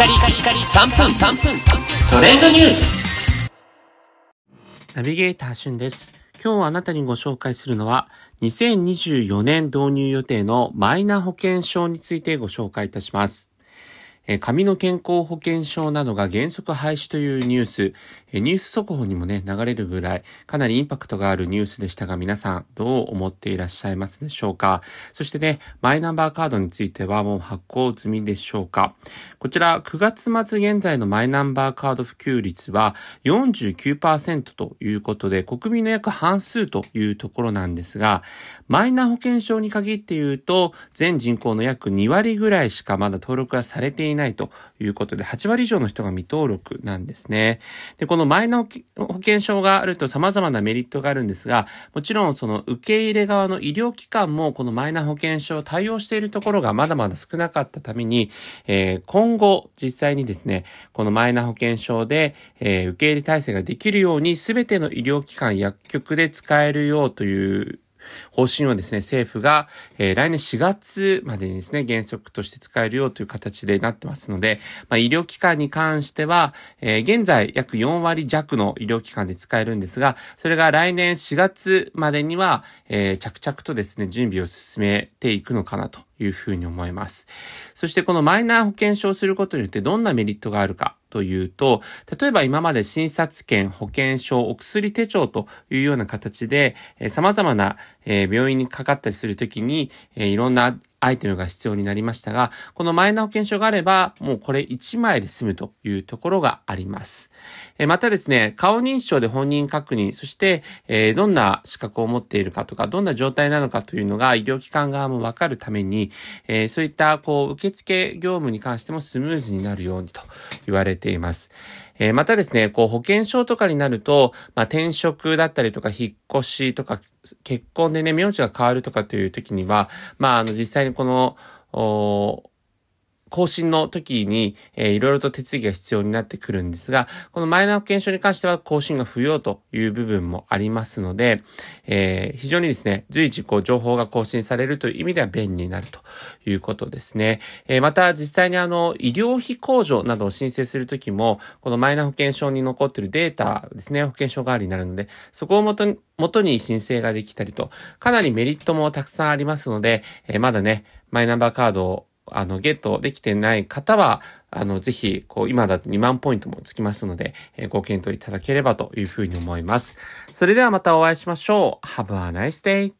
カリカリカリ3分3分トレンドニュースナビゲーターしゅんです。今日あなたにご紹介するのは2024年導入予定のマイナ保険証についてご紹介いたします。え紙の健康保険証などが原則廃止というニュース、えニュース速報にもね、流れるぐらい、かなりインパクトがあるニュースでしたが、皆さんどう思っていらっしゃいますでしょうか？そしてね、マイナンバーカードについてはもう発行済みでしょうか？こちら、9月末現在のマイナンバーカード普及率は49%ということで、国民の約半数というところなんですが、マイナ保険証に限って言うと、全人口の約2割ぐらいしかまだ登録がされていないないということで、8割以上の人が未登録なんですね。で、このマイナ保険証があると様々なメリットがあるんですが、もちろんその受け入れ側の医療機関もこのマイナ保険証を対応しているところがまだまだ少なかったために、えー、今後実際にですね、このマイナ保険証で、えー、受け入れ体制ができるように全ての医療機関、薬局で使えるようという方針をですね、政府が、えー、来年4月までにですね、原則として使えるようという形でなってますので、まあ、医療機関に関しては、えー、現在約4割弱の医療機関で使えるんですが、それが来年4月までには、えー、着々とですね、準備を進めていくのかなというふうに思います。そしてこのマイナー保険証をすることによってどんなメリットがあるかというと、例えば今まで診察券、保険証、お薬手帳というような形で、えー、様々な、えー、病院にかかったりするときに、えー、いろんなアイテムが必要になりましたが、このマイナ保険証があれば、もうこれ1枚で済むというところがあります。えまたですね、顔認証で本人確認、そして、えどんな資格を持っているかとか、どんな状態なのかというのが医療機関側もわかるために、えそういったこう受付業務に関してもスムーズになるようにと言われています。えまたですね、こう保険証とかになると、まあ、転職だったりとか引っ越しとか結婚でね、名字が変わるとかという時には、まあ、あの、実際にこの、更新の時に、えー、いろいろと手続きが必要になってくるんですが、このマイナ保険証に関しては更新が不要という部分もありますので、えー、非常にですね、随時こう情報が更新されるという意味では便利になるということですね。えー、また実際にあの、医療費控除などを申請するときも、このマイナ保険証に残っているデータですね、保険証代わりになるので、そこを元に元に申請ができたりと、かなりメリットもたくさんありますので、えー、まだね、マイナンバーカードをあの、ゲットできてない方は、あの、ぜひ、こう、今だと2万ポイントもつきますので、えー、ご検討いただければというふうに思います。それではまたお会いしましょう。Have a nice day!